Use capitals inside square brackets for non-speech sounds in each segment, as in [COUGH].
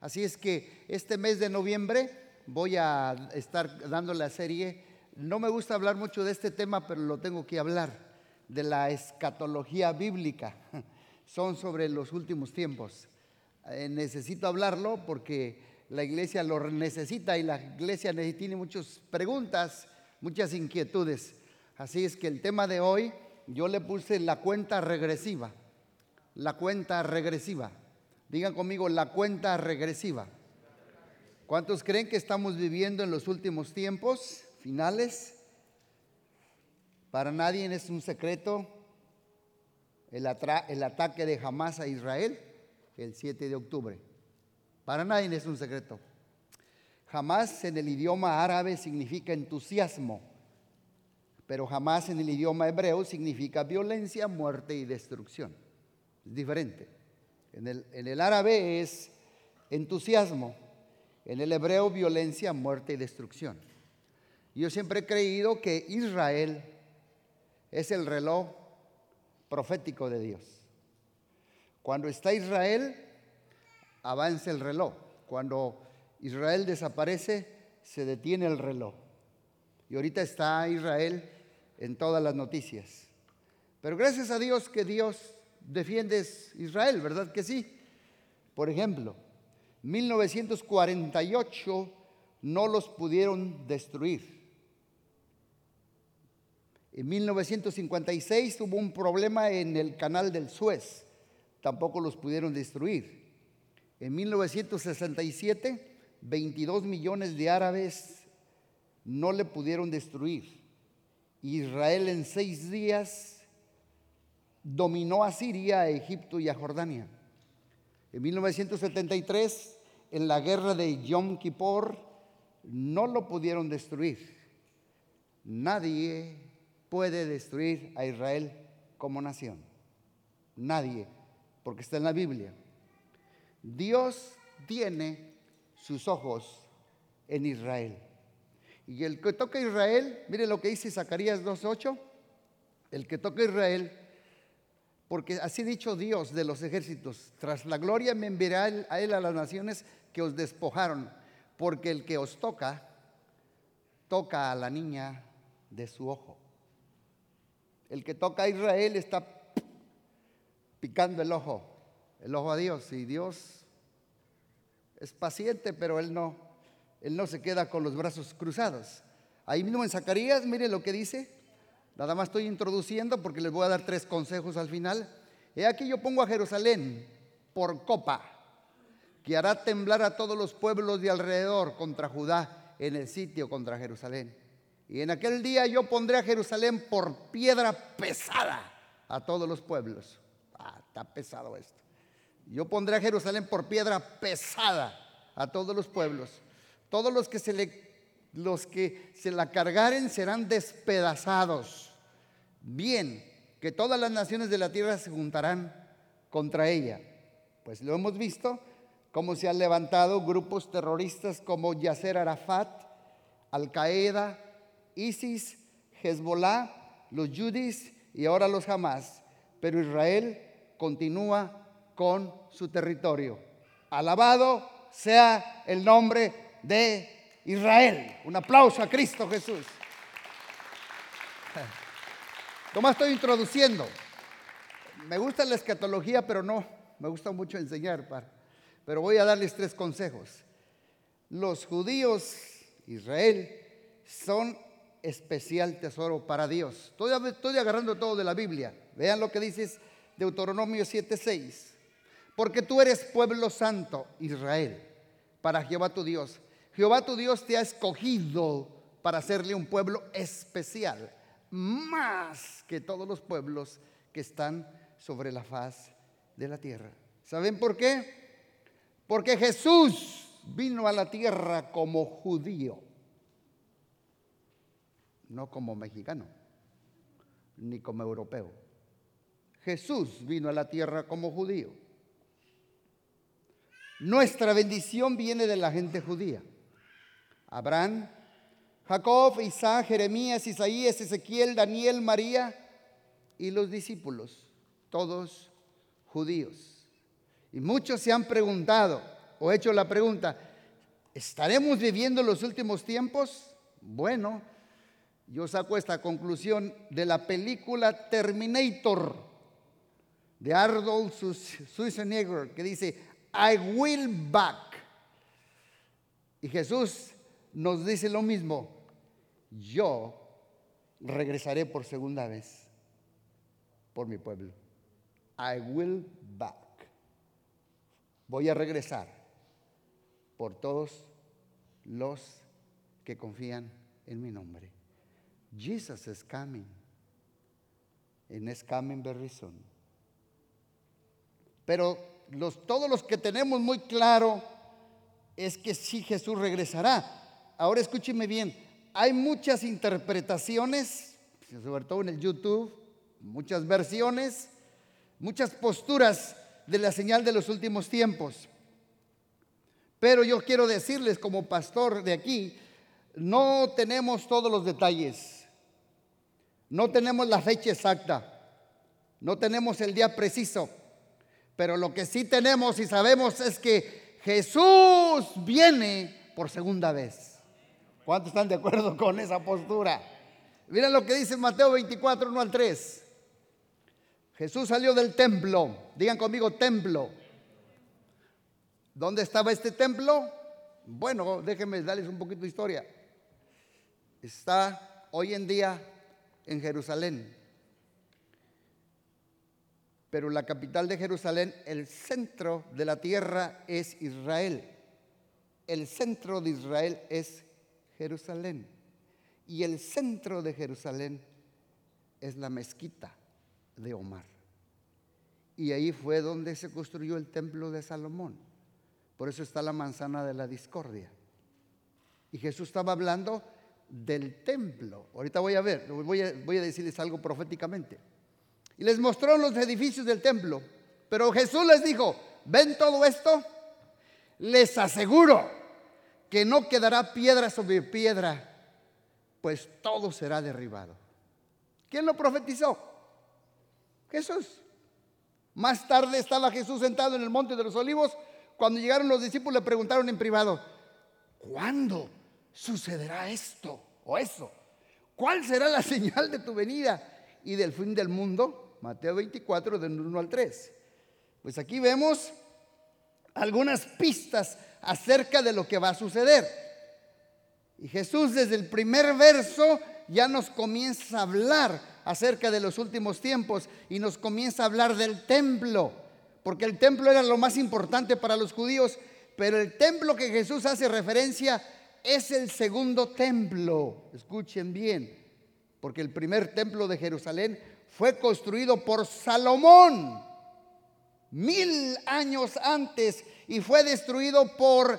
Así es que este mes de noviembre voy a estar dando la serie. No me gusta hablar mucho de este tema, pero lo tengo que hablar, de la escatología bíblica. [LAUGHS] Son sobre los últimos tiempos. Eh, necesito hablarlo porque la iglesia lo necesita y la iglesia tiene muchas preguntas, muchas inquietudes. Así es que el tema de hoy yo le puse la cuenta regresiva. La cuenta regresiva. Digan conmigo la cuenta regresiva. ¿Cuántos creen que estamos viviendo en los últimos tiempos finales? Para nadie es un secreto el, el ataque de Hamas a Israel el 7 de octubre. Para nadie es un secreto. Jamás en el idioma árabe significa entusiasmo, pero jamás en el idioma hebreo significa violencia, muerte y destrucción. Es diferente. En el, árabe es entusiasmo, en el hebreo violencia, muerte y destrucción. Yo siempre he creído que Israel es el reloj profético de Dios. Cuando está Israel, avanza el reloj. Cuando Israel desaparece, se detiene el reloj. Y ahorita está Israel en todas las noticias. Pero gracias a Dios que Dios defiende Israel, ¿verdad que sí? Por ejemplo, 1948 no los pudieron destruir. En 1956 hubo un problema en el canal del Suez, tampoco los pudieron destruir. En 1967, 22 millones de árabes no le pudieron destruir. Israel en seis días dominó a Siria, a Egipto y a Jordania. En 1973, en la guerra de Yom Kippur, no lo pudieron destruir. Nadie puede destruir a Israel como nación. Nadie, porque está en la Biblia. Dios tiene sus ojos en Israel. Y el que toca a Israel, mire lo que dice Zacarías 2.8, el que toca a Israel, porque así dicho Dios de los ejércitos, tras la gloria me enviará a él a las naciones que os despojaron, porque el que os toca, toca a la niña de su ojo. El que toca a Israel está picando el ojo, el ojo a Dios, y Dios es paciente, pero él no, él no se queda con los brazos cruzados. Ahí mismo en Zacarías, mire lo que dice. Nada más estoy introduciendo porque les voy a dar tres consejos al final. He aquí yo pongo a Jerusalén por copa, que hará temblar a todos los pueblos de alrededor contra Judá en el sitio contra Jerusalén. Y en aquel día yo pondré a Jerusalén por piedra pesada a todos los pueblos. Ah, está pesado esto. Yo pondré a Jerusalén por piedra pesada a todos los pueblos. Todos los que se le los que se la cargaren serán despedazados. Bien, que todas las naciones de la tierra se juntarán contra ella. Pues lo hemos visto, cómo se han levantado grupos terroristas como Yasser Arafat, Al Qaeda, ISIS, Hezbollah, los Yudis y ahora los Hamas. Pero Israel continúa con su territorio. Alabado sea el nombre de Israel. Un aplauso a Cristo Jesús. Tomás estoy introduciendo. Me gusta la escatología, pero no, me gusta mucho enseñar. Pero voy a darles tres consejos. Los judíos, Israel, son especial tesoro para Dios. Estoy, estoy agarrando todo de la Biblia. Vean lo que dice Deuteronomio 7:6 porque tú eres pueblo santo, Israel, para Jehová tu Dios. Jehová tu Dios te ha escogido para hacerle un pueblo especial, más que todos los pueblos que están sobre la faz de la tierra. ¿Saben por qué? Porque Jesús vino a la tierra como judío, no como mexicano, ni como europeo. Jesús vino a la tierra como judío. Nuestra bendición viene de la gente judía. Abraham, Jacob, Isaac, Jeremías, Isaías, Ezequiel, Daniel, María y los discípulos, todos judíos. Y muchos se han preguntado, o hecho la pregunta, ¿estaremos viviendo los últimos tiempos? Bueno, yo saco esta conclusión de la película Terminator de Arnold Schwarzenegger, que dice, I will back. Y Jesús nos dice lo mismo, yo regresaré por segunda vez por mi pueblo. I will back. Voy a regresar por todos los que confían en mi nombre. Jesus is coming. And is coming very soon. Pero los, todos los que tenemos muy claro es que sí Jesús regresará. Ahora escúcheme bien, hay muchas interpretaciones, sobre todo en el YouTube, muchas versiones, muchas posturas de la señal de los últimos tiempos. Pero yo quiero decirles como pastor de aquí, no tenemos todos los detalles, no tenemos la fecha exacta, no tenemos el día preciso, pero lo que sí tenemos y sabemos es que Jesús viene por segunda vez. ¿Cuántos están de acuerdo con esa postura? Miren lo que dice Mateo 24, 1 al 3. Jesús salió del templo. Digan conmigo, templo. ¿Dónde estaba este templo? Bueno, déjenme darles un poquito de historia. Está hoy en día en Jerusalén. Pero la capital de Jerusalén, el centro de la tierra es Israel. El centro de Israel es Jerusalén. Y el centro de Jerusalén es la mezquita de Omar. Y ahí fue donde se construyó el templo de Salomón. Por eso está la manzana de la discordia. Y Jesús estaba hablando del templo. Ahorita voy a ver, voy a, voy a decirles algo proféticamente. Y les mostró los edificios del templo. Pero Jesús les dijo, ¿ven todo esto? Les aseguro que no quedará piedra sobre piedra, pues todo será derribado. ¿Quién lo profetizó? Jesús. Más tarde estaba Jesús sentado en el monte de los olivos. Cuando llegaron los discípulos le preguntaron en privado, ¿cuándo sucederá esto o eso? ¿Cuál será la [LAUGHS] señal de tu venida y del fin del mundo? Mateo 24, del 1 al 3. Pues aquí vemos algunas pistas acerca de lo que va a suceder. Y Jesús desde el primer verso ya nos comienza a hablar acerca de los últimos tiempos y nos comienza a hablar del templo, porque el templo era lo más importante para los judíos, pero el templo que Jesús hace referencia es el segundo templo. Escuchen bien, porque el primer templo de Jerusalén fue construido por Salomón mil años antes y fue destruido por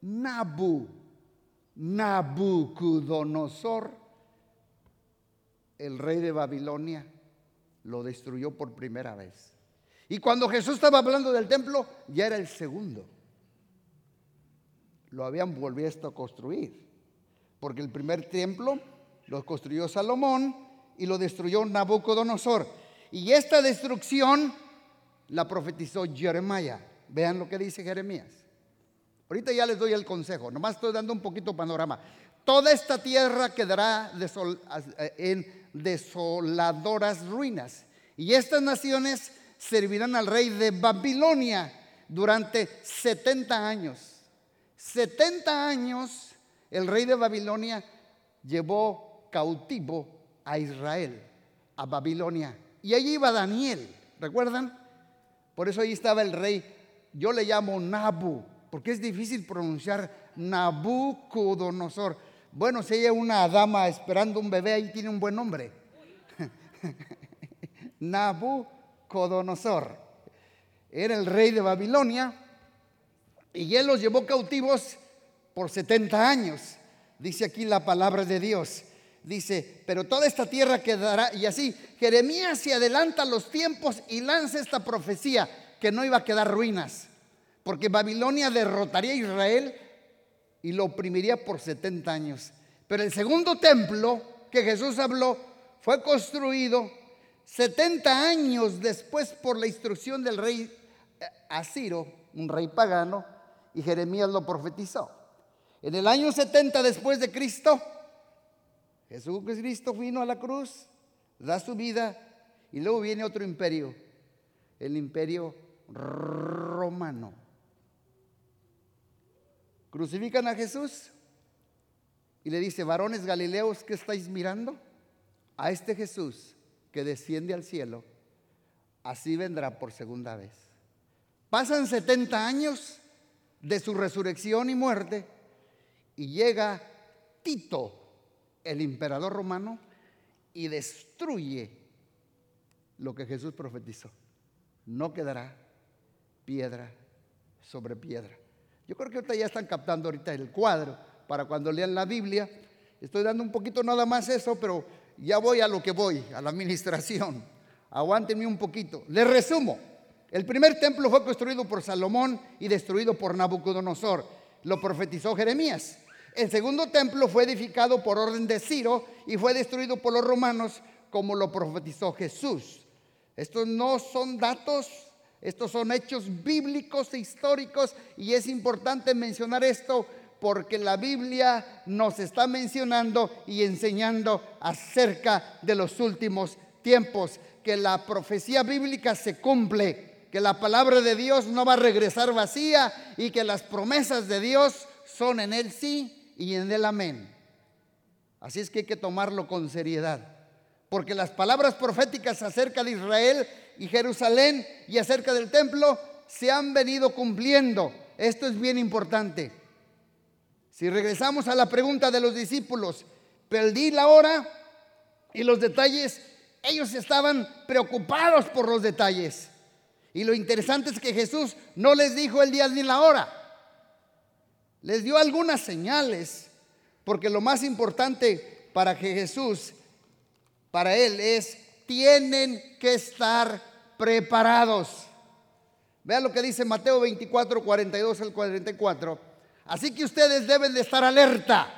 Nabu, Nabucodonosor, el rey de Babilonia, lo destruyó por primera vez. Y cuando Jesús estaba hablando del templo, ya era el segundo. Lo habían vuelto a construir, porque el primer templo lo construyó Salomón y lo destruyó Nabucodonosor. Y esta destrucción la profetizó Jeremiah. Vean lo que dice Jeremías. Ahorita ya les doy el consejo, nomás estoy dando un poquito panorama. Toda esta tierra quedará en desoladoras ruinas. Y estas naciones servirán al rey de Babilonia durante 70 años. 70 años el rey de Babilonia llevó cautivo a Israel, a Babilonia. Y allí iba Daniel, ¿recuerdan? Por eso ahí estaba el rey yo le llamo Nabu, porque es difícil pronunciar Nabucodonosor. Bueno, si hay una dama esperando un bebé, ahí tiene un buen nombre. [LAUGHS] Nabucodonosor. Era el rey de Babilonia y él los llevó cautivos por 70 años. Dice aquí la palabra de Dios. Dice, pero toda esta tierra quedará. Y así, Jeremías se adelanta los tiempos y lanza esta profecía que no iba a quedar ruinas, porque Babilonia derrotaría a Israel y lo oprimiría por 70 años. Pero el segundo templo que Jesús habló fue construido 70 años después por la instrucción del rey a Ciro, un rey pagano, y Jeremías lo profetizó. En el año 70 después de Cristo, Jesucristo vino a la cruz, da su vida y luego viene otro imperio, el imperio romano. Crucifican a Jesús y le dice, varones galileos, ¿qué estáis mirando? A este Jesús que desciende al cielo, así vendrá por segunda vez. Pasan 70 años de su resurrección y muerte y llega Tito, el emperador romano, y destruye lo que Jesús profetizó. No quedará piedra sobre piedra. Yo creo que ahorita ya están captando ahorita el cuadro para cuando lean la Biblia. Estoy dando un poquito nada más eso, pero ya voy a lo que voy, a la administración. [LAUGHS] Aguántenme un poquito. Les resumo. El primer templo fue construido por Salomón y destruido por Nabucodonosor. Lo profetizó Jeremías. El segundo templo fue edificado por orden de Ciro y fue destruido por los romanos como lo profetizó Jesús. Estos no son datos, estos son hechos bíblicos e históricos y es importante mencionar esto porque la Biblia nos está mencionando y enseñando acerca de los últimos tiempos, que la profecía bíblica se cumple, que la palabra de Dios no va a regresar vacía y que las promesas de Dios son en él sí y en él amén. Así es que hay que tomarlo con seriedad, porque las palabras proféticas acerca de Israel y Jerusalén y acerca del templo se han venido cumpliendo. Esto es bien importante. Si regresamos a la pregunta de los discípulos, perdí la hora y los detalles, ellos estaban preocupados por los detalles. Y lo interesante es que Jesús no les dijo el día ni la hora. Les dio algunas señales, porque lo más importante para que Jesús, para Él, es, tienen que estar preparados. Vean lo que dice Mateo 24, 42 al 44. Así que ustedes deben de estar alerta,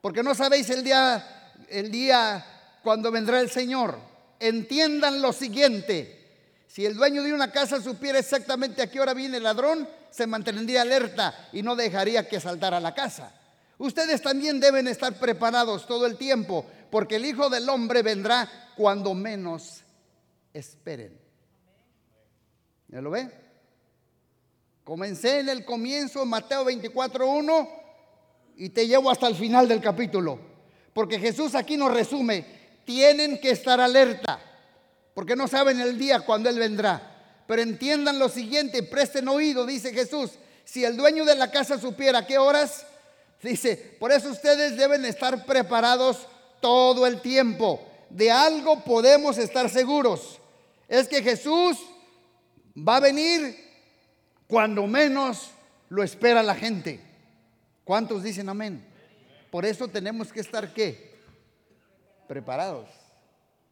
porque no sabéis el día, el día cuando vendrá el Señor. Entiendan lo siguiente. Si el dueño de una casa supiera exactamente a qué hora viene el ladrón, se mantendría alerta y no dejaría que saltara la casa. Ustedes también deben estar preparados todo el tiempo, porque el Hijo del Hombre vendrá cuando menos esperen. ¿Ya lo ve? Comencé en el comienzo, Mateo 24.1, y te llevo hasta el final del capítulo. Porque Jesús aquí nos resume, tienen que estar alerta, porque no saben el día cuando Él vendrá. Pero entiendan lo siguiente, presten oído, dice Jesús, si el dueño de la casa supiera qué horas, dice, por eso ustedes deben estar preparados todo el tiempo. De algo podemos estar seguros, es que Jesús va a venir cuando menos lo espera la gente. ¿Cuántos dicen amén? Por eso tenemos que estar qué? Preparados.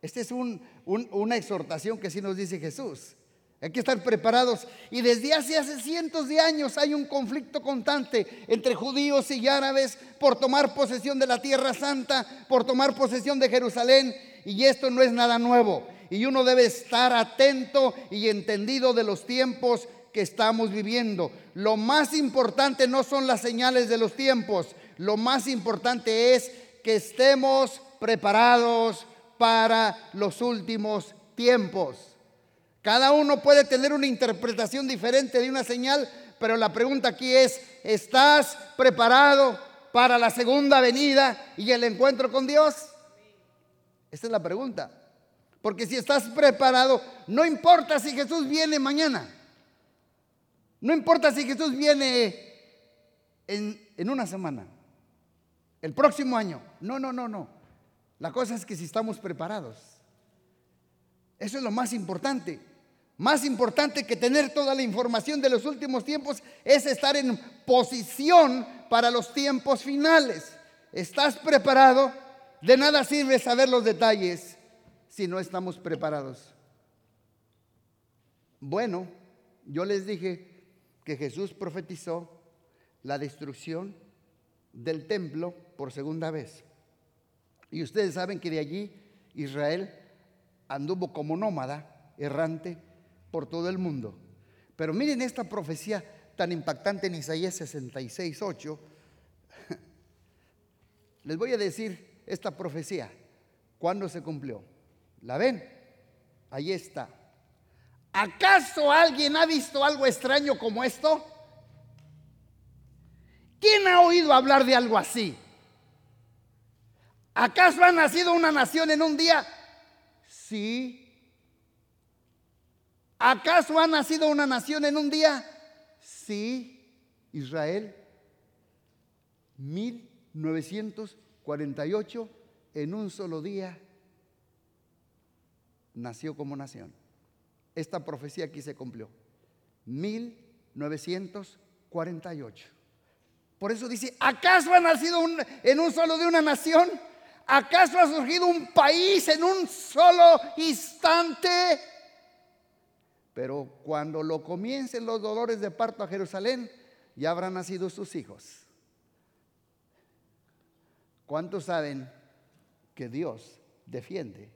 Esta es una exhortación que sí nos dice Jesús. Hay que estar preparados. Y desde hace, hace cientos de años hay un conflicto constante entre judíos y árabes por tomar posesión de la tierra santa, por tomar posesión de Jerusalén. Y esto no es nada nuevo. Y uno debe estar atento y entendido de los tiempos que estamos viviendo. Lo más importante no son las señales de los tiempos, lo más importante es que estemos preparados para los últimos tiempos. Cada uno puede tener una interpretación diferente de una señal, pero la pregunta aquí es, ¿estás preparado para la segunda venida y el encuentro con Dios? Esa es la pregunta. Porque si estás preparado, no importa si Jesús viene mañana. No importa si Jesús viene en, una semana, el próximo año. No, no, no, no. La cosa es que si estamos preparados. Eso es lo más importante. Más importante que tener toda la información de los últimos tiempos es estar en posición para los tiempos finales. ¿Estás preparado? De nada sirve saber los detalles si no estamos preparados. Bueno, yo les dije que Jesús profetizó la destrucción del templo por segunda vez. Y ustedes saben que de allí Israel anduvo como nómada, errante, por todo el mundo. Pero miren esta profecía tan impactante en Isaías 66, 8. [LAUGHS] Les voy a decir esta profecía, ¿cuándo se cumplió? ¿La ven? Ahí está. ¿Acaso alguien ha visto algo extraño como esto? ¿Quién ha oído hablar de algo así? ¿Acaso ha nacido una nación en un día? Sí. ¿Acaso ha nacido una nación en un día? Sí. Israel, 1948, en un solo día, nació como nación. Esta profecía aquí se cumplió. 1948. Por eso dice, ¿acaso ha nacido en un solo de una nación? ¿Acaso ha surgido un país en un solo instante? Pero cuando lo comiencen los dolores de parto a Jerusalén, ya habrán nacido sus hijos. ¿Cuántos saben que Dios defiende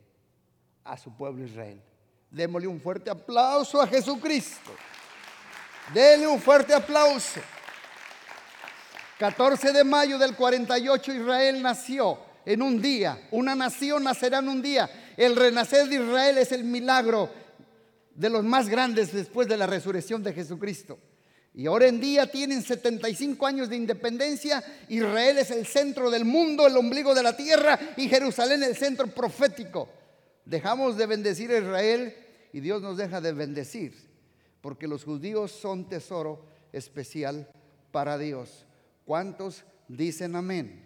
a su pueblo Israel? Démosle un fuerte aplauso a Jesucristo. Denle un fuerte aplauso. 14 de mayo del 48 Israel nació en un día. Una nación nacerá en un día. El renacer de Israel es el milagro de los más grandes después de la resurrección de Jesucristo. Y ahora en día tienen 75 años de independencia. Israel es el centro del mundo, el ombligo de la tierra y Jerusalén el centro profético. Dejamos de bendecir a Israel y Dios nos deja de bendecir, porque los judíos son tesoro especial para Dios. ¿Cuántos dicen amén?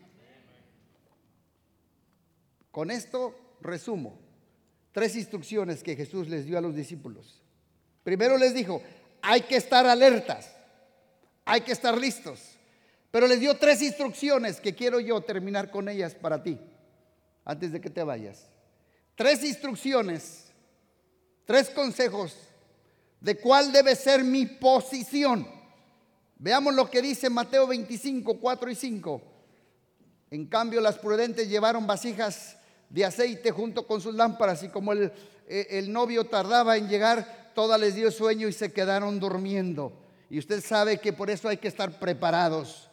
Con esto resumo tres instrucciones que Jesús les dio a los discípulos. Primero les dijo, hay que estar alertas, hay que estar listos. Pero les dio tres instrucciones que quiero yo terminar con ellas para ti, antes de que te vayas. Tres instrucciones, tres consejos de cuál debe ser mi posición. Veamos lo que dice Mateo 25, 4 y 5. En cambio, las prudentes llevaron vasijas de aceite junto con sus lámparas y como el, eh, el novio tardaba en llegar, todas les dio sueño y se quedaron durmiendo. Y usted sabe que por eso hay que estar preparados.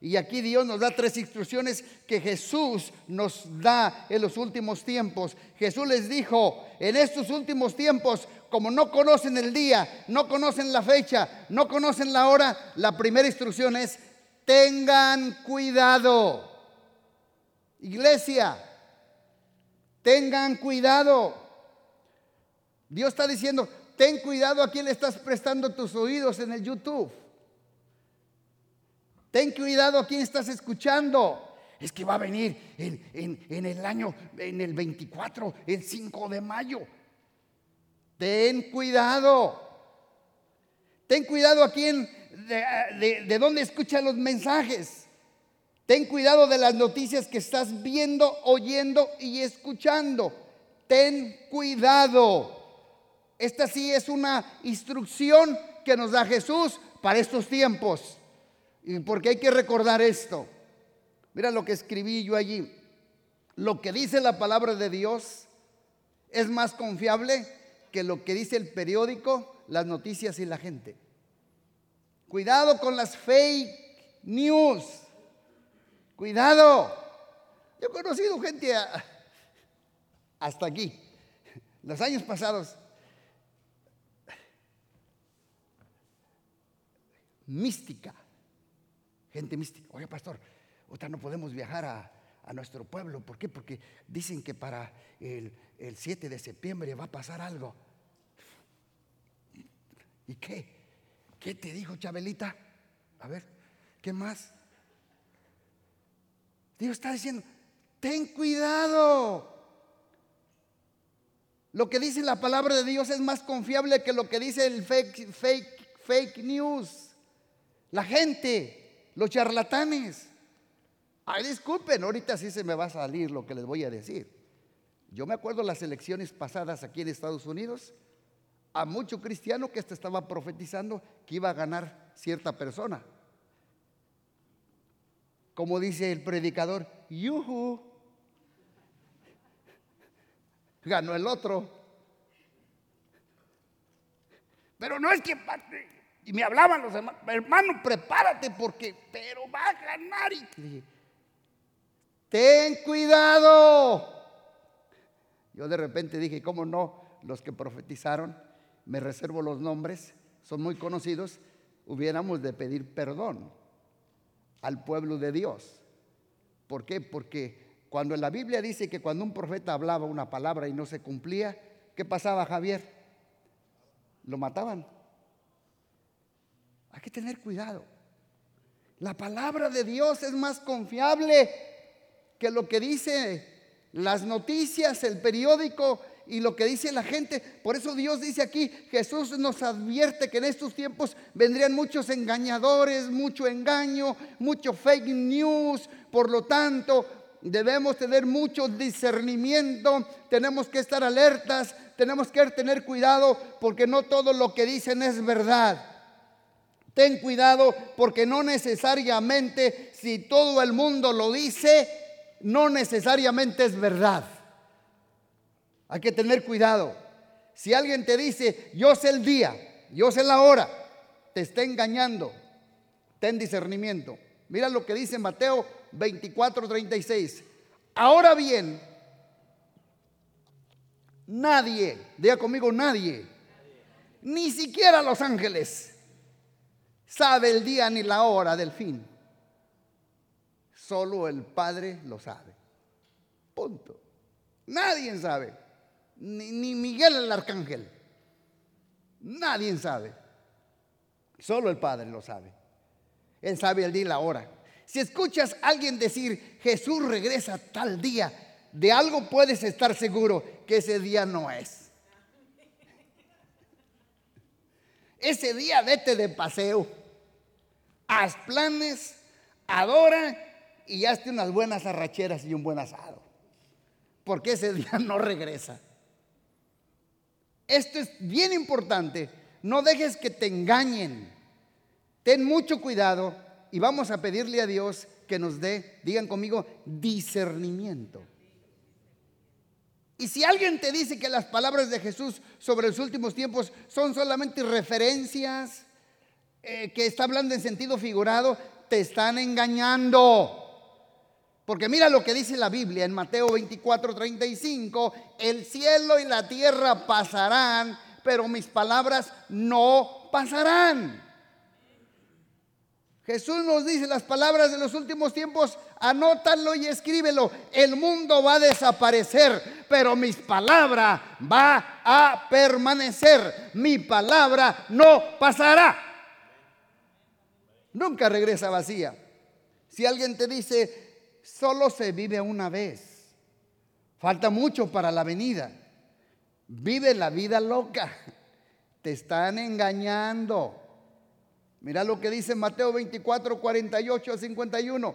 Y aquí Dios nos da tres instrucciones que Jesús nos da en los últimos tiempos. Jesús les dijo, en estos últimos tiempos, como no conocen el día, no conocen la fecha, no conocen la hora, la primera instrucción es, tengan cuidado. Iglesia, Tengan cuidado. Dios está diciendo, ten cuidado a quién le estás prestando tus oídos en el YouTube. Ten cuidado a quién estás escuchando. Es que va a venir en, el año, en el 24, el 5 de mayo. Ten cuidado. Ten cuidado a quién, de, de dónde escuchan los mensajes. Ten cuidado de las noticias que estás viendo, oyendo y escuchando. Ten cuidado. Esta sí es una instrucción que nos da Jesús para estos tiempos. Y porque hay que recordar esto. Mira lo que escribí yo allí. Lo que dice la palabra de Dios es más confiable que lo que dice el periódico, las noticias y la gente. Cuidado con las fake news. Cuidado. Yo he conocido gente hasta aquí, los años pasados, mística, gente mística. Oye, pastor, ahorita no podemos viajar a, nuestro pueblo. ¿Por qué? Porque dicen que para el, el 7 de septiembre va a pasar algo. ¿Y qué? ¿Qué te dijo Chabelita? A ver, ¿qué más? Dios está diciendo, ten cuidado. Lo que dice la palabra de Dios es más confiable que lo que dice el fake, news. La gente, los charlatanes. Ay, disculpen, ahorita sí se me va a salir lo que les voy a decir. Yo me acuerdo las elecciones pasadas aquí en Estados Unidos, a mucho cristiano que estaba profetizando que iba a ganar cierta persona como dice el predicador, yuhu, ganó el otro. Pero no es que... Y me hablaban los hermanos, hermano, prepárate porque, pero va a ganar. Y ten cuidado. Yo de repente dije, ¿cómo no? Los que profetizaron, me reservo los nombres, son muy conocidos, hubiéramos de pedir perdón al pueblo de Dios. ¿Por qué? Porque cuando la Biblia dice que cuando un profeta hablaba una palabra y no se cumplía, ¿qué pasaba, Javier? Lo mataban. Hay que tener cuidado. La palabra de Dios es más confiable que lo que dice las noticias, el periódico y lo que dice la gente. Por eso Dios dice aquí, Jesús nos advierte que en estos tiempos vendrían muchos engañadores, mucho engaño, mucho fake news. Por lo tanto, debemos tener mucho discernimiento, tenemos que estar alertas, tenemos que tener cuidado porque no todo lo que dicen es verdad. Ten cuidado porque no necesariamente si todo el mundo lo dice, no necesariamente es verdad. Hay que tener cuidado. Si alguien te dice, yo sé el día, yo sé la hora, te está engañando. Ten discernimiento. Mira lo que dice Mateo 24, 36. Ahora bien, nadie, diga conmigo nadie, ni siquiera los ángeles sabe el día ni la hora del fin. Solo el Padre lo sabe. Punto. Nadie sabe. Ni, Miguel el Arcángel. Nadie sabe. Solo el Padre lo sabe. Él sabe el día y la hora. Si escuchas a alguien decir, Jesús regresa tal día, de algo puedes estar seguro que ese día no es. Ese día vete de paseo haz planes, adora y hazte unas buenas arracheras y un buen asado. Porque ese día no regresa. Esto es bien importante. No dejes que te engañen. Ten mucho cuidado y vamos a pedirle a Dios que nos dé, digan conmigo, discernimiento. Y si alguien te dice que las palabras de Jesús sobre los últimos tiempos son solamente referencias, eh, que está hablando en sentido figurado, te están engañando. Porque mira lo que dice la Biblia en Mateo 24, 35, el cielo y la tierra pasarán, pero mis palabras no pasarán. Jesús nos dice las palabras de los últimos tiempos, anótalo y escríbelo. El mundo va a desaparecer, pero mis palabras va a permanecer. Mi palabra no pasará nunca regresa vacía. Si alguien te dice, solo se vive una vez, falta mucho para la venida, vive la vida loca, te están engañando. Mira lo que dice Mateo 24, 48 a 51.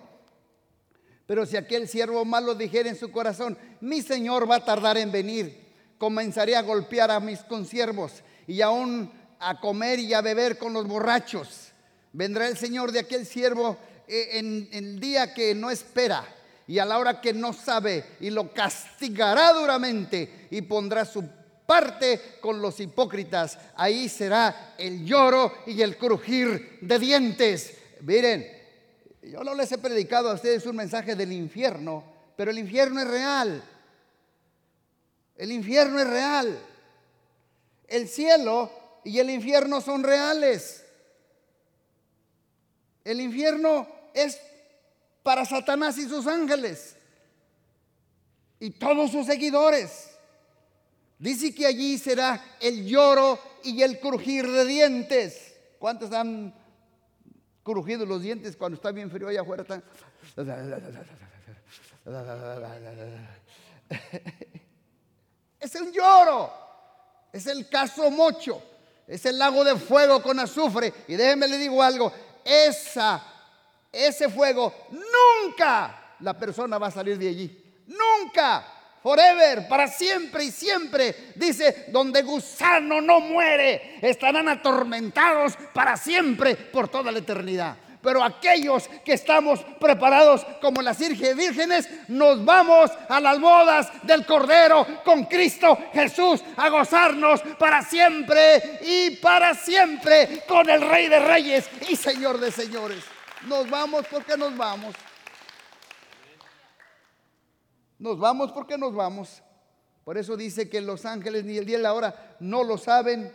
Pero si aquel siervo malo dijera en su corazón, mi Señor va a tardar en venir, comenzaré a golpear a mis consiervos y aún a comer y a beber con los borrachos Vendrá el Señor de aquel siervo en, el día que no espera y a la hora que no sabe y lo castigará duramente y pondrá su parte con los hipócritas. Ahí será el lloro y el crujir de dientes. Miren, yo no les he predicado a ustedes un mensaje del infierno, pero el infierno es real. El infierno es real. El cielo y el infierno son reales. El infierno es para Satanás y sus ángeles y todos sus seguidores. Dice que allí será el lloro y el crujir de dientes. ¿Cuántos han crujido los dientes cuando está bien frío allá afuera? [LAUGHS] Es el lloro, es el caso mocho, es el lago de fuego con azufre. Y déjenme le digo algo, esa, ese fuego, nunca la persona va a salir de allí. Nunca. Forever, para siempre y siempre. Dice, donde gusano no muere, estarán atormentados para siempre, por toda la eternidad. Pero aquellos que estamos preparados como las vírgenes, nos vamos a las bodas del Cordero con Cristo Jesús a gozarnos para siempre y para siempre con el Rey de Reyes y Señor de Señores. Nos vamos porque nos vamos. Nos vamos porque nos vamos. Por eso dice que los ángeles ni el día ni la hora no lo saben.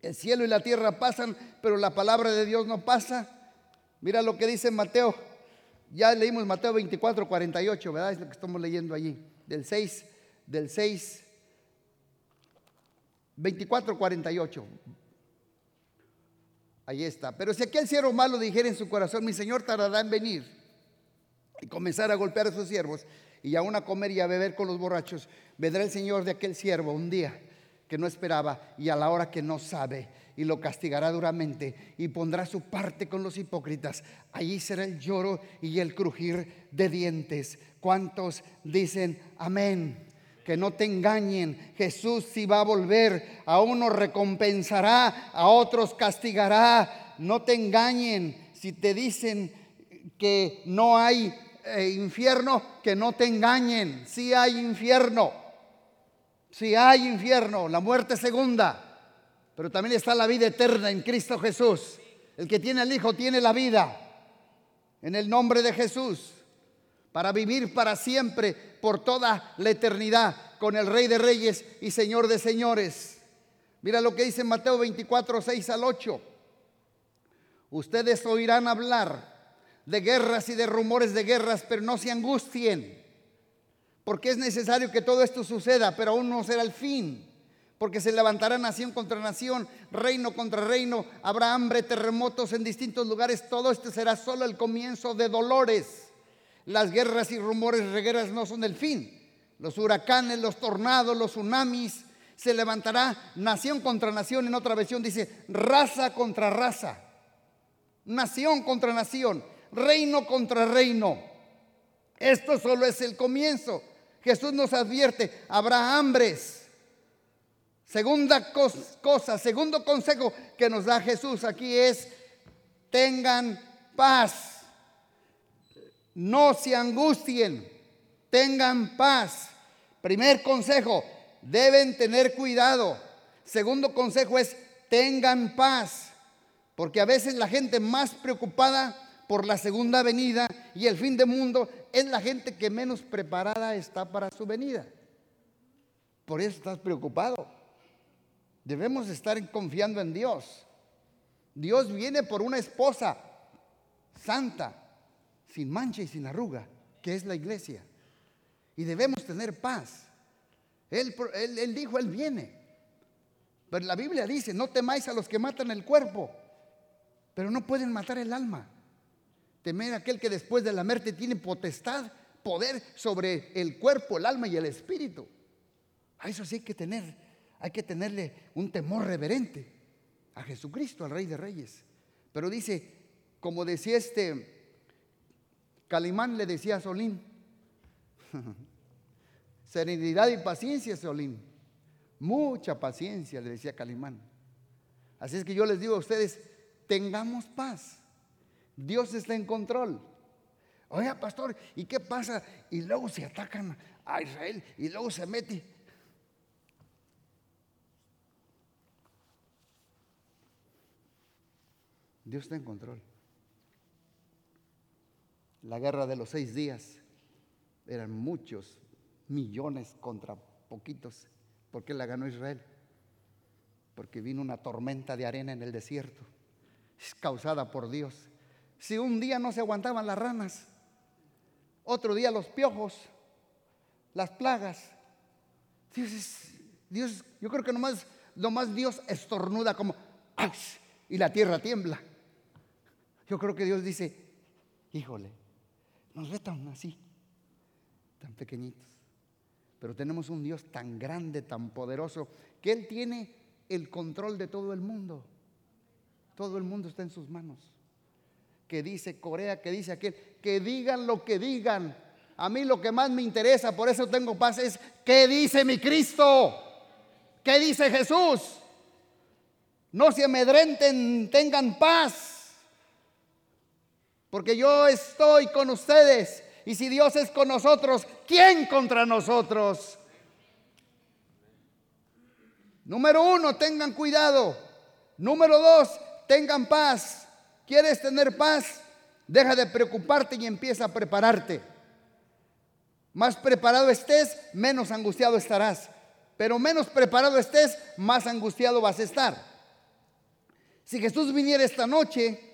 El cielo y la tierra pasan, pero la palabra de Dios no pasa. Mira lo que dice Mateo. Ya leímos Mateo 24, 48, ¿verdad? Es lo que estamos leyendo allí. Del 6, del 6, 24, 48. Ahí está. Pero si aquel siervo malo dijera en su corazón, mi Señor tardará en venir, y comenzar a golpear a sus siervos, y aún a comer y a beber con los borrachos, vendrá el Señor de aquel siervo un día que no esperaba y a la hora que no sabe y lo castigará duramente y pondrá su parte con los hipócritas. Allí será el lloro y el crujir de dientes. ¿Cuántos dicen amén? Que no te engañen. Jesús si va a volver, a unos recompensará, a otros castigará. No te engañen. Si te dicen que no hay eh, infierno, que no te engañen. Si hay infierno. Si hay infierno, la muerte segunda. Pero también está la vida eterna en Cristo Jesús. El que tiene el Hijo tiene la vida. En el nombre de Jesús para vivir para siempre, por toda la eternidad, con el Rey de Reyes y Señor de Señores. Mira lo que dice Mateo 24, 6 al 8. Ustedes oirán hablar de guerras y de rumores de guerras, pero no se angustien, porque es necesario que todo esto suceda, pero aún no será el fin porque se levantará nación contra nación, reino contra reino, habrá hambre, terremotos en distintos lugares, todo esto será solo el comienzo de dolores. Las guerras y rumores regueras no son el fin. Los huracanes, los tornados, los tsunamis, se levantará nación contra nación. En otra versión dice raza contra raza, nación contra nación, reino contra reino. Esto solo es el comienzo. Jesús nos advierte, habrá hambres. Segunda cosa, segundo consejo que nos da Jesús aquí es, tengan paz. No se angustien, tengan paz. Primer consejo, deben tener cuidado. Segundo consejo es, tengan paz. Porque a veces la gente más preocupada por la segunda venida y el fin del mundo es la gente que menos preparada está para su venida. Por eso estás preocupado. Debemos estar confiando en Dios. Dios viene por una esposa santa, sin mancha y sin arruga, que es la iglesia. Y debemos tener paz. Él, dijo, Él viene. Pero la Biblia dice, no temáis a los que matan el cuerpo, pero no pueden matar el alma. Temer a aquel que después de la muerte tiene potestad, poder sobre el cuerpo, el alma y el espíritu. A eso sí hay que tener, hay que tenerle un temor reverente a Jesucristo, al Rey de Reyes. Pero dice, como decía este Calimán le decía a Solín, [LAUGHS] serenidad y paciencia, Solín. Mucha paciencia, le decía Calimán. Así es que yo les digo a ustedes, tengamos paz. Dios está en control. Oiga, pastor, ¿y qué pasa? Y luego se atacan a Israel y luego se mete. Dios está en control. La guerra de los seis días eran muchos millones contra poquitos. ¿Por qué la ganó Israel? Porque vino una tormenta de arena en el desierto, es causada por Dios. Si un día no se aguantaban las ranas, otro día los piojos, las plagas. Dios, Dios yo creo que nomás, nomás Dios estornuda como y la tierra tiembla. Yo creo que Dios dice, híjole, nos ve tan así, tan pequeñitos. Pero tenemos un Dios tan grande, tan poderoso, que Él tiene el control de todo el mundo. Todo el mundo está en sus manos. Que dice Corea, que dice aquel, que digan lo que digan. A mí lo que más me interesa, por eso tengo paz, es qué dice mi Cristo. ¿Qué dice Jesús? No se amedrenten, tengan paz. Porque yo estoy con ustedes. Y si Dios es con nosotros, ¿quién contra nosotros? Número uno, tengan cuidado. Número dos, tengan paz. ¿Quieres tener paz? Deja de preocuparte y empieza a prepararte. Más preparado estés, menos angustiado estarás. Pero menos preparado estés, más angustiado vas a estar. Si Jesús viniera esta noche,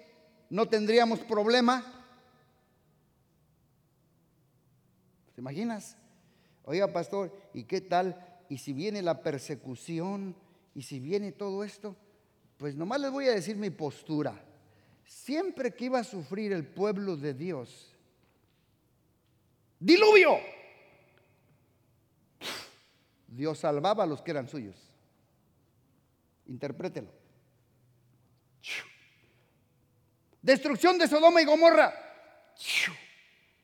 no tendríamos problema. ¿Te imaginas? Oiga, pastor, ¿y qué tal? ¿Y si viene la persecución? ¿Y si viene todo esto? Pues nomás les voy a decir mi postura. Siempre que iba a sufrir el pueblo de Dios, diluvio, Dios salvaba a los que eran suyos. Interprételo. Destrucción de Sodoma y Gomorra.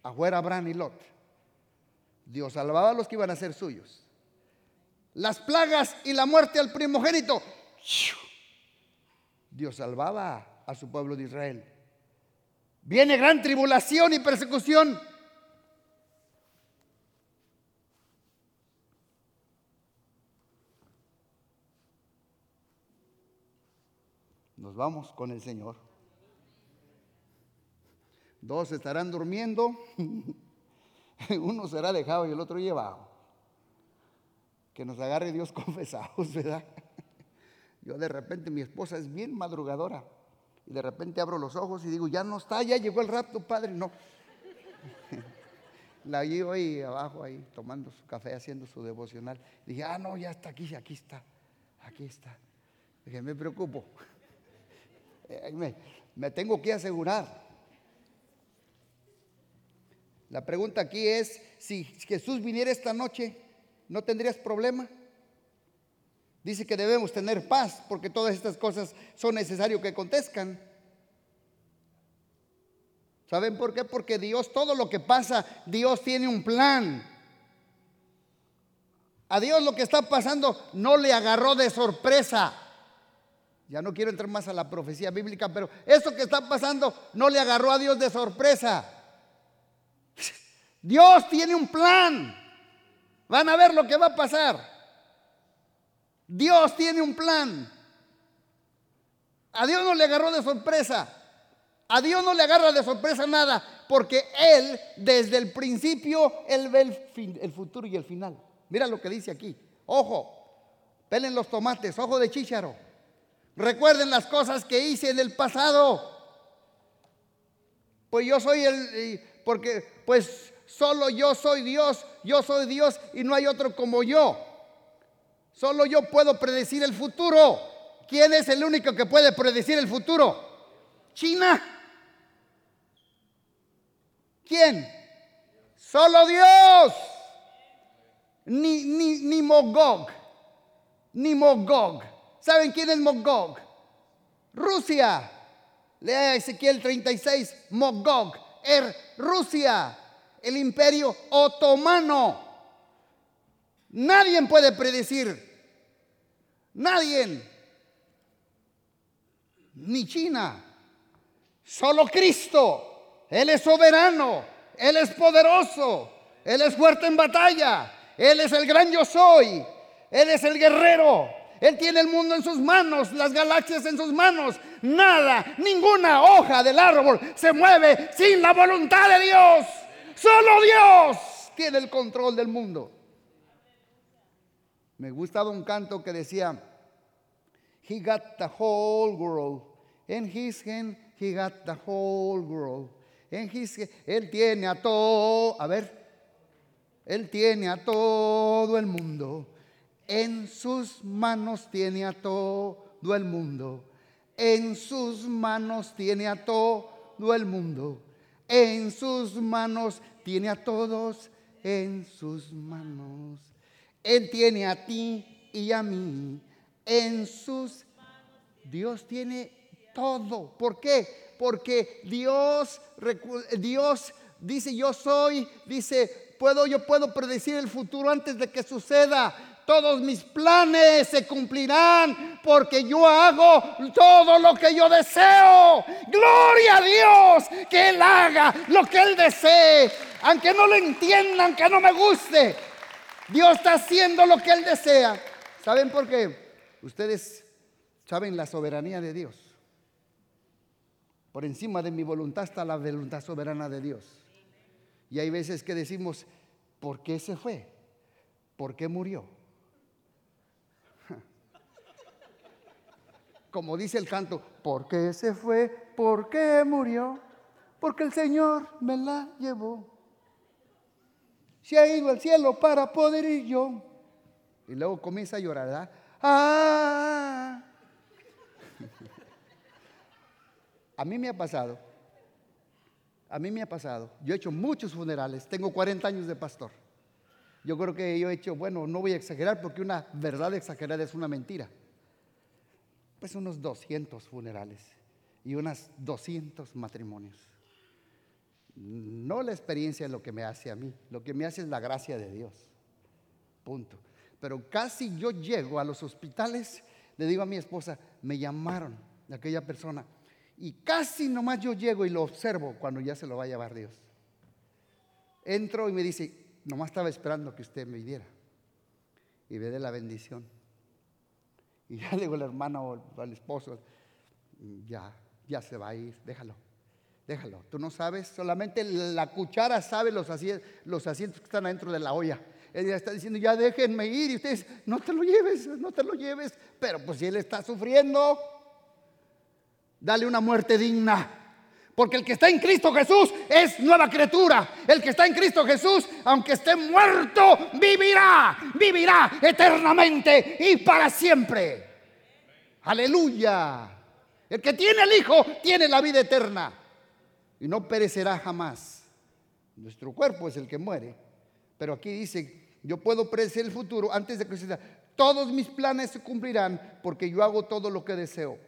Afuera Abraham y Lot. Dios salvaba a los que iban a ser suyos. Las plagas y la muerte al primogénito. Dios salvaba a su pueblo de Israel. Viene gran tribulación y persecución. Nos vamos con el Señor. Dos estarán durmiendo, [LAUGHS] uno será dejado y el otro llevado. Que nos agarre Dios [LAUGHS] confesados, ¿verdad? Yo de repente, mi esposa es bien madrugadora. Y de repente abro los ojos y digo, ya no está, ya llegó el rapto, padre. No. [LAUGHS] La llevo ahí abajo, ahí, tomando su café, haciendo su devocional. Dije, ah, no, ya está aquí, aquí está, aquí está. Dije, me preocupo. Me, me tengo que asegurar. La pregunta aquí es, si Jesús viniera esta noche, ¿no tendrías problema? Dice que debemos tener paz porque todas estas cosas son necesarias que acontezcan. ¿Saben por qué? Porque Dios, todo lo que pasa, Dios tiene un plan. A Dios lo que está pasando no le agarró de sorpresa. Ya no quiero entrar más a la profecía bíblica, pero esto que está pasando no le agarró a Dios de sorpresa. Dios tiene un plan. Van a ver lo que va a pasar. Dios tiene un plan. A Dios no le agarró de sorpresa. A Dios no le agarra de sorpresa nada, porque Él desde el principio, Él ve el, el futuro y el final. Mira lo que dice aquí. Ojo, pelen los tomates, ojo de chícharo. Recuerden las cosas que hice en el pasado. Pues yo soy el, porque pues solo yo soy Dios, yo soy Dios y no hay otro como yo. Solo yo puedo predecir el futuro. ¿Quién es el único que puede predecir el futuro? China. ¿Quién? Solo Dios. Ni, ni, ni Mogog. Ni Mogog. ¿Saben quién es Mogog? Rusia. Lea Ezequiel 36. Mogog. Er, Rusia. El imperio otomano. Nadie puede predecir Nadie. Ni China. Solo Cristo. Él es soberano. Él es poderoso. Él es fuerte en batalla. Él es el gran yo soy. Él es el guerrero. Él tiene el mundo en sus manos, las galaxias en sus manos. Nada, ninguna hoja del árbol se mueve sin la voluntad de Dios. Solo Dios tiene el control del mundo. Me gustaba un canto que decía, He got the whole world. En his hand, he got the whole world. En his él tiene a todo, a ver, él tiene a todo el mundo. En sus manos tiene a todo el mundo. En sus manos tiene a todo el mundo. En sus manos tiene a todos en sus manos. Él tiene a ti y a mí en sus... Dios tiene todo. ¿Por qué? Porque Dios, Dios dice yo soy, dice, puedo, yo puedo predecir el futuro antes de que suceda. todos mis planes se cumplirán porque yo hago todo lo que yo deseo. Gloria a Dios que Él haga lo que Él desee, aunque no lo entiendan, aunque no me guste. Dios está haciendo lo que Él desea. ¿Saben por qué? Ustedes saben la soberanía de Dios. Por encima de mi voluntad está la voluntad soberana de Dios. Y hay veces que decimos, ¿por qué se fue? ¿Por qué murió? [LAUGHS] Como dice el canto, ¿por qué se fue? ¿Por qué murió? Porque el Señor me la llevó. Se ha ido al cielo para poder ir yo. Y luego comienza a llorar, ¿verdad? Ah. A mí me ha pasado. A mí me ha pasado. Yo he hecho muchos funerales. Tengo 40 años de pastor. Yo creo que yo he hecho, bueno, no voy a exagerar porque una verdad exagerada es una mentira. Pues unos 200 funerales y unas 200 matrimonios. No la experiencia es lo que me hace a mí, lo que me hace es la gracia de Dios. Punto. Pero casi yo llego a los hospitales, le digo a mi esposa, me llamaron de aquella persona. Y casi nomás yo llego y lo observo cuando ya se lo va a llevar Dios. Entro y me dice, nomás estaba esperando que usted me diera. Y ve de la bendición. Y [LAUGHS] ya le digo al hermano o al esposo, ya, ya se va a ir, déjalo, déjalo. Tú no sabes, solamente la cuchara sabe los asientos, los asientos que están adentro de la olla. Ella está diciendo, ya déjenme ir. Y ustedes, no te lo lleves, no te lo lleves. Pero pues si él está sufriendo, dale una muerte digna. Porque el que está en Cristo Jesús es nueva criatura. El que está en Cristo Jesús, aunque esté muerto, vivirá, vivirá eternamente y para siempre. Aleluya. El que tiene el Hijo tiene la vida eterna y no perecerá jamás. Nuestro cuerpo es el que muere. Pero aquí dice yo puedo predecir el futuro antes de que suceda. Todos mis planes se cumplirán porque yo hago todo lo que deseo.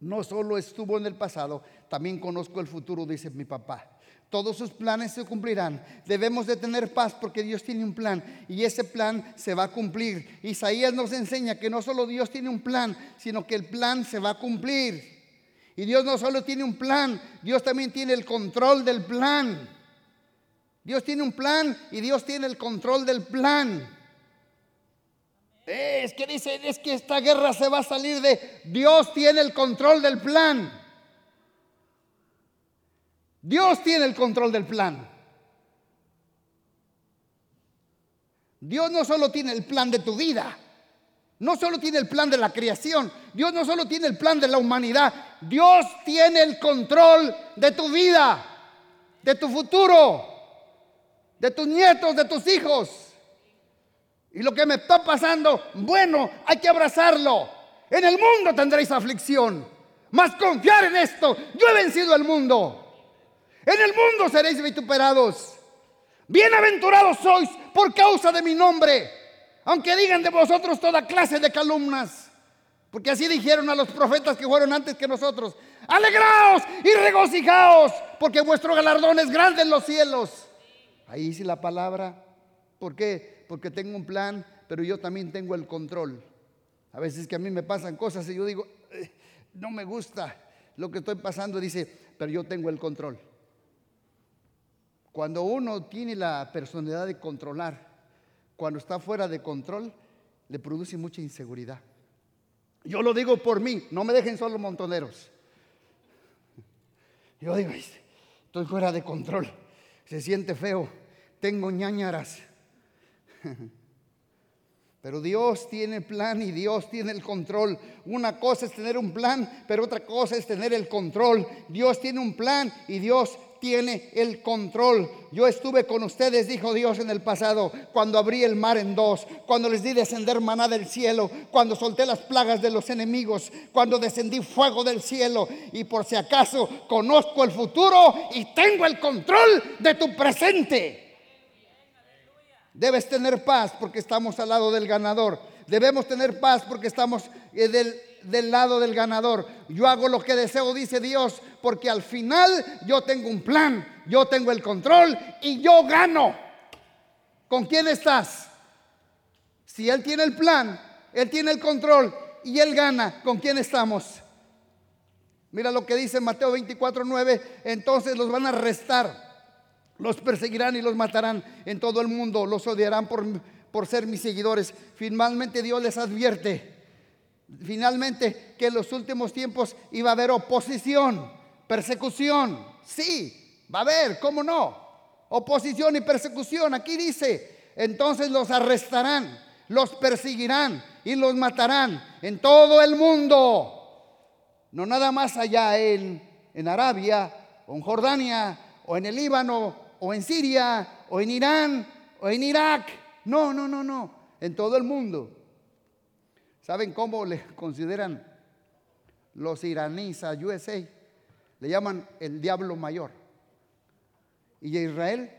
No solo estuvo en el pasado, también conozco el futuro, dice mi papá. Todos sus planes se cumplirán. Debemos de tener paz porque Dios tiene un plan y ese plan se va a cumplir. Isaías nos enseña que no solo Dios tiene un plan, sino que el plan se va a cumplir. Y Dios no solo tiene un plan, Dios también tiene el control del plan. Dios tiene un plan y Dios tiene el control del plan. Es que dice, es que esta guerra se va a salir de... Dios tiene el control del plan. Dios tiene el control del plan. Dios no solo tiene el plan de tu vida, no solo tiene el plan de la creación, Dios no solo tiene el plan de la humanidad, Dios tiene el control de tu vida, de tu futuro de tus nietos, de tus hijos. Y lo que me está pasando, bueno, hay que abrazarlo. En el mundo tendréis aflicción, mas confiar en esto. Yo he vencido el mundo. En el mundo seréis vituperados. Bienaventurados sois por causa de mi nombre, aunque digan de vosotros toda clase de calumnas. Porque así dijeron a los profetas que fueron antes que nosotros. Alegraos y regocijaos, porque vuestro galardón es grande en los cielos. Ahí dice la palabra. ¿Por qué? Porque tengo un plan, pero yo también tengo el control. A veces que a mí me pasan cosas y yo digo, eh, no me gusta lo que estoy pasando, dice, pero yo tengo el control. Cuando uno tiene la personalidad de controlar, cuando está fuera de control, le produce mucha inseguridad. Yo lo digo por mí, no me dejen solo montoneros. Yo digo, estoy fuera de control, se siente feo tengo ñañaras. [LAUGHS] Pero Dios tiene plan y Dios tiene el control. Una cosa es tener un plan, pero otra cosa es tener el control. Dios tiene un plan y Dios tiene el control. Yo estuve con ustedes, dijo Dios en el pasado, cuando abrí el mar en dos, cuando les di descender maná del cielo, cuando solté las plagas de los enemigos, cuando descendí fuego del cielo. Y por si acaso conozco el futuro y tengo el control de tu presente. Debes tener paz porque estamos al lado del ganador. Debemos tener paz porque estamos eh, del, del lado del ganador. Yo hago lo que deseo, dice Dios, porque al final yo tengo un plan, yo tengo el control y yo gano. ¿Con quién estás? Si Él tiene el plan, Él tiene el control y Él gana, ¿con quién estamos? Mira lo que dice Mateo 24, 9. Entonces los van a arrestar, los perseguirán y los matarán en todo el mundo, los odiarán por, por ser mis seguidores. Finalmente Dios les advierte, finalmente que en los últimos tiempos iba a haber oposición, persecución. Sí, va a haber, ¿cómo no? Oposición y persecución. Aquí dice, entonces los arrestarán, los perseguirán y los matarán en todo el mundo no nada más allá en, en Arabia o en Jordania o en el Líbano o en Siria o en Irán o en Irak. No, no, no, no. En todo el mundo. ¿Saben cómo le consideran los iraníes a USA? Le llaman el diablo mayor. Y a Israel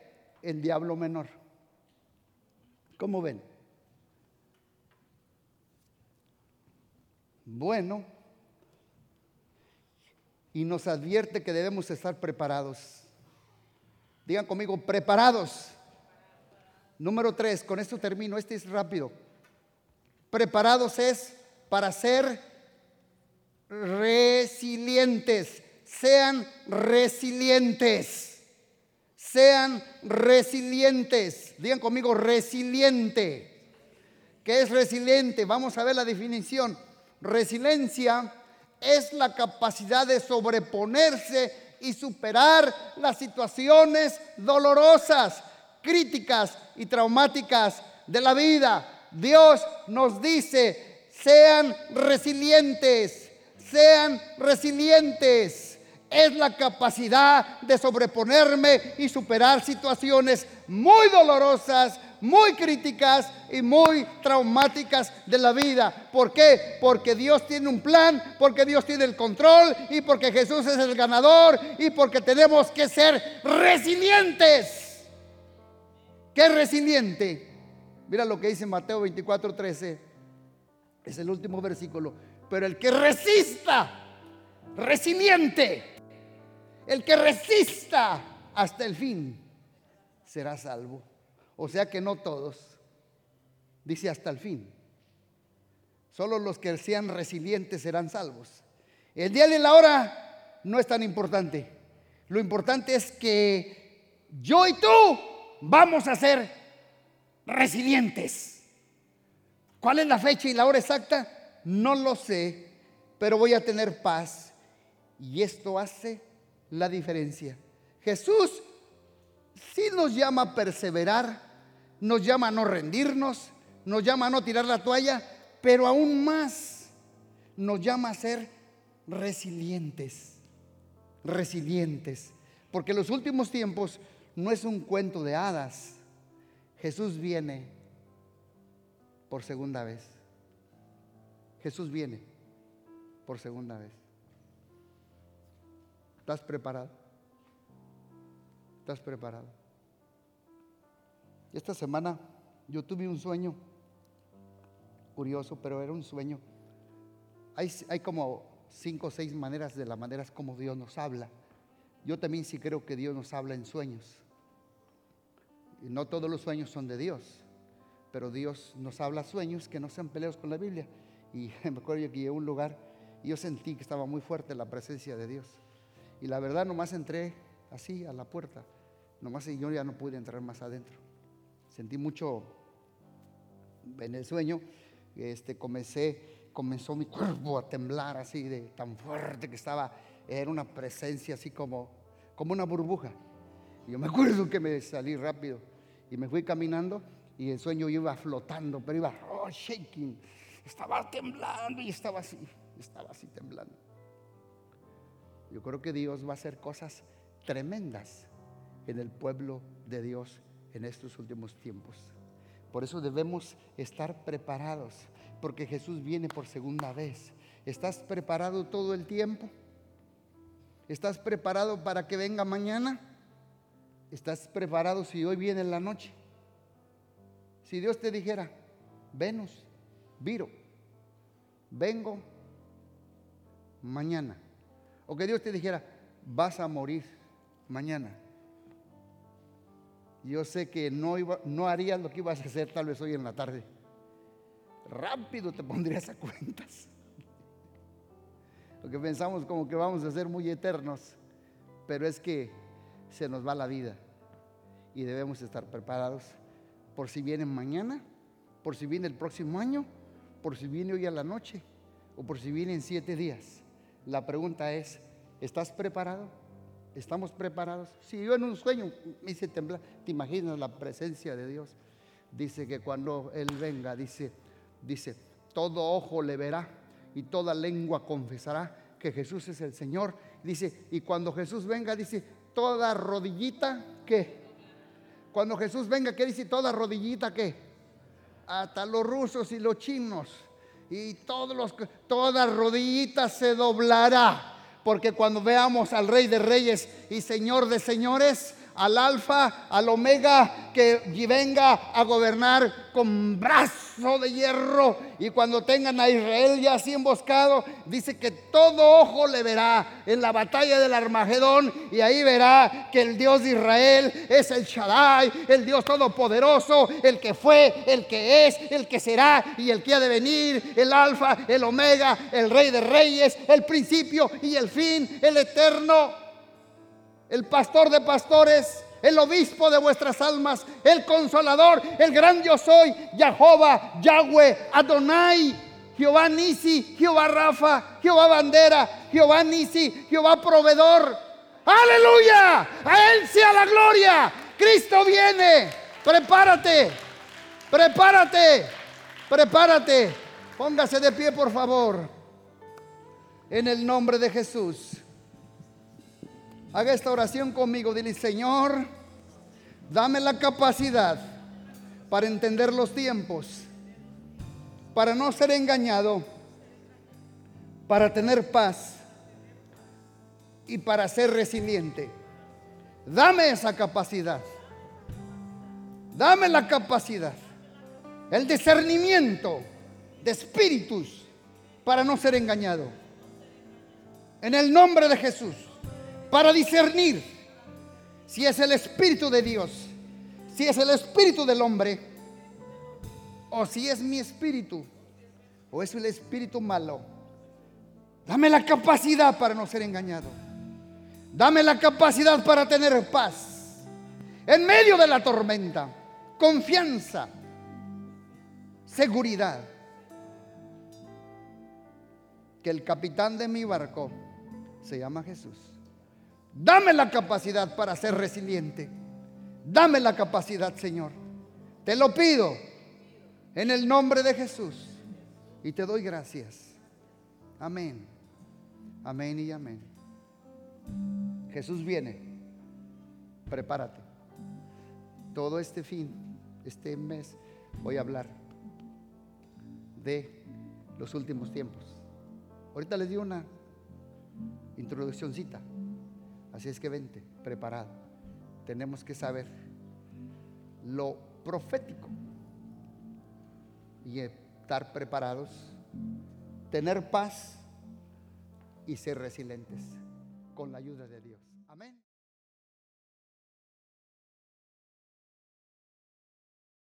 el diablo menor. ¿Cómo ven? Bueno, y nos advierte que debemos estar preparados. Digan conmigo, preparados. Número tres, con esto termino, este es rápido. Preparados es para ser resilientes. Sean resilientes. Sean resilientes. Digan conmigo, resiliente. ¿Qué es resiliente? Vamos a ver la definición. Resiliencia es la capacidad de sobreponerse y superar las situaciones dolorosas, críticas y traumáticas de la vida. Dios nos dice, sean resilientes, sean resilientes. Es la capacidad de sobreponerme y superar situaciones muy dolorosas, muy críticas y muy traumáticas de la vida. ¿Por qué? Porque Dios tiene un plan, porque Dios tiene el control y porque Jesús es el ganador y porque tenemos que ser resilientes. ¿Qué resiliente? Mira lo que dice Mateo 24, 13. Es el último versículo. Pero el que resista, resiliente, el que resista hasta el fin, será salvo. O sea que no todos. Dice hasta el fin. Solo los que sean resilientes serán salvos. El día y la hora no es tan importante. Lo importante es que yo y tú vamos a ser resilientes. ¿Cuál es la fecha y la hora exacta? No lo sé, pero voy a tener paz. Y esto hace la diferencia. Jesús sí nos llama a perseverar, nos llama a no rendirnos, nos llama a no tirar la toalla, pero aún más nos llama a ser resilientes, resilientes, porque los últimos tiempos no es un cuento de hadas. Jesús viene por segunda vez. Jesús viene por segunda vez. ¿Estás preparado? ¿Estás preparado? Esta semana yo tuve un sueño curioso, pero era un sueño. Hay, hay como cinco o seis maneras de las maneras como Dios nos habla. Yo también sí creo que Dios nos habla en sueños. Y no todos los sueños son de Dios, pero Dios nos habla sueños que no sean peleos con la Biblia. Y [LAUGHS] me acuerdo que llegué a un lugar y yo sentí que estaba muy fuerte la presencia de Dios. Y la verdad nomás entré así a la puerta. Nomás yo ya no pude entrar más adentro. Sentí mucho en el sueño. Este, comencé, comenzó mi cuerpo a temblar así de tan fuerte que estaba. Era una presencia así como, como una burbuja. Y yo me acuerdo que me salí rápido y me fui caminando y el sueño iba flotando, pero iba oh, shaking. Estaba temblando y estaba así, estaba así temblando. Yo creo que Dios va a hacer cosas tremendas en el pueblo de Dios en estos últimos tiempos. Por eso debemos estar preparados, porque Jesús viene por segunda vez. ¿Estás preparado todo el tiempo? ¿Estás preparado para que venga mañana? ¿Estás preparado si hoy viene en la noche? Si Dios te dijera, Venus, Viro, vengo mañana. O que Dios te dijera, vas a morir mañana. Yo sé que no, iba, no harías lo que ibas a hacer tal vez hoy en la tarde. rápido te pondrías a cuentas. Porque pensamos como que vamos a ser muy eternos, pero es que se nos va la vida y debemos estar preparados por si viene mañana, por si viene el próximo año, por si viene hoy a la noche o por si viene en siete días. La pregunta es, ¿estás preparado? ¿Estamos preparados? Si yo en un sueño me hice temblar, ¿te imaginas la presencia de Dios? Dice que cuando Él venga, dice, dice, todo ojo le verá y toda lengua confesará que Jesús es el Señor. Dice, y cuando Jesús venga, dice, toda rodillita, ¿qué? Cuando Jesús venga, ¿qué dice? Toda rodillita, ¿qué? Hasta los rusos y los chinos y todos los, toda rodillita se doblará. Porque cuando veamos al Rey de Reyes y Señor de Señores, al alfa, al omega, que venga a gobernar con brazo de hierro. Y cuando tengan a Israel ya así emboscado, dice que todo ojo le verá en la batalla del Armagedón. Y ahí verá que el Dios de Israel es el Shaddai, el Dios todopoderoso, el que fue, el que es, el que será y el que ha de venir, el alfa, el omega, el rey de reyes, el principio y el fin, el eterno el pastor de pastores, el obispo de vuestras almas, el consolador, el gran yo soy, Jehová, Yahweh, Adonai, Jehová Nisi, Jehová Rafa, Jehová Bandera, Jehová Nisi, Jehová Proveedor. Aleluya, a Él sea la gloria. Cristo viene, prepárate, prepárate, prepárate. Póngase de pie, por favor, en el nombre de Jesús. Haga esta oración conmigo. Dile, Señor, dame la capacidad para entender los tiempos, para no ser engañado, para tener paz y para ser resiliente. Dame esa capacidad. Dame la capacidad, el discernimiento de espíritus para no ser engañado. En el nombre de Jesús para discernir si es el Espíritu de Dios, si es el Espíritu del hombre, o si es mi espíritu, o es el espíritu malo. Dame la capacidad para no ser engañado. Dame la capacidad para tener paz. En medio de la tormenta, confianza, seguridad. Que el capitán de mi barco se llama Jesús. Dame la capacidad para ser resiliente. Dame la capacidad, Señor. Te lo pido en el nombre de Jesús. Y te doy gracias. Amén. Amén y amén. Jesús viene. Prepárate. Todo este fin, este mes, voy a hablar de los últimos tiempos. Ahorita les di una introduccióncita. Así es que vente, preparado. Tenemos que saber lo profético y estar preparados, tener paz y ser resilientes con la ayuda de Dios.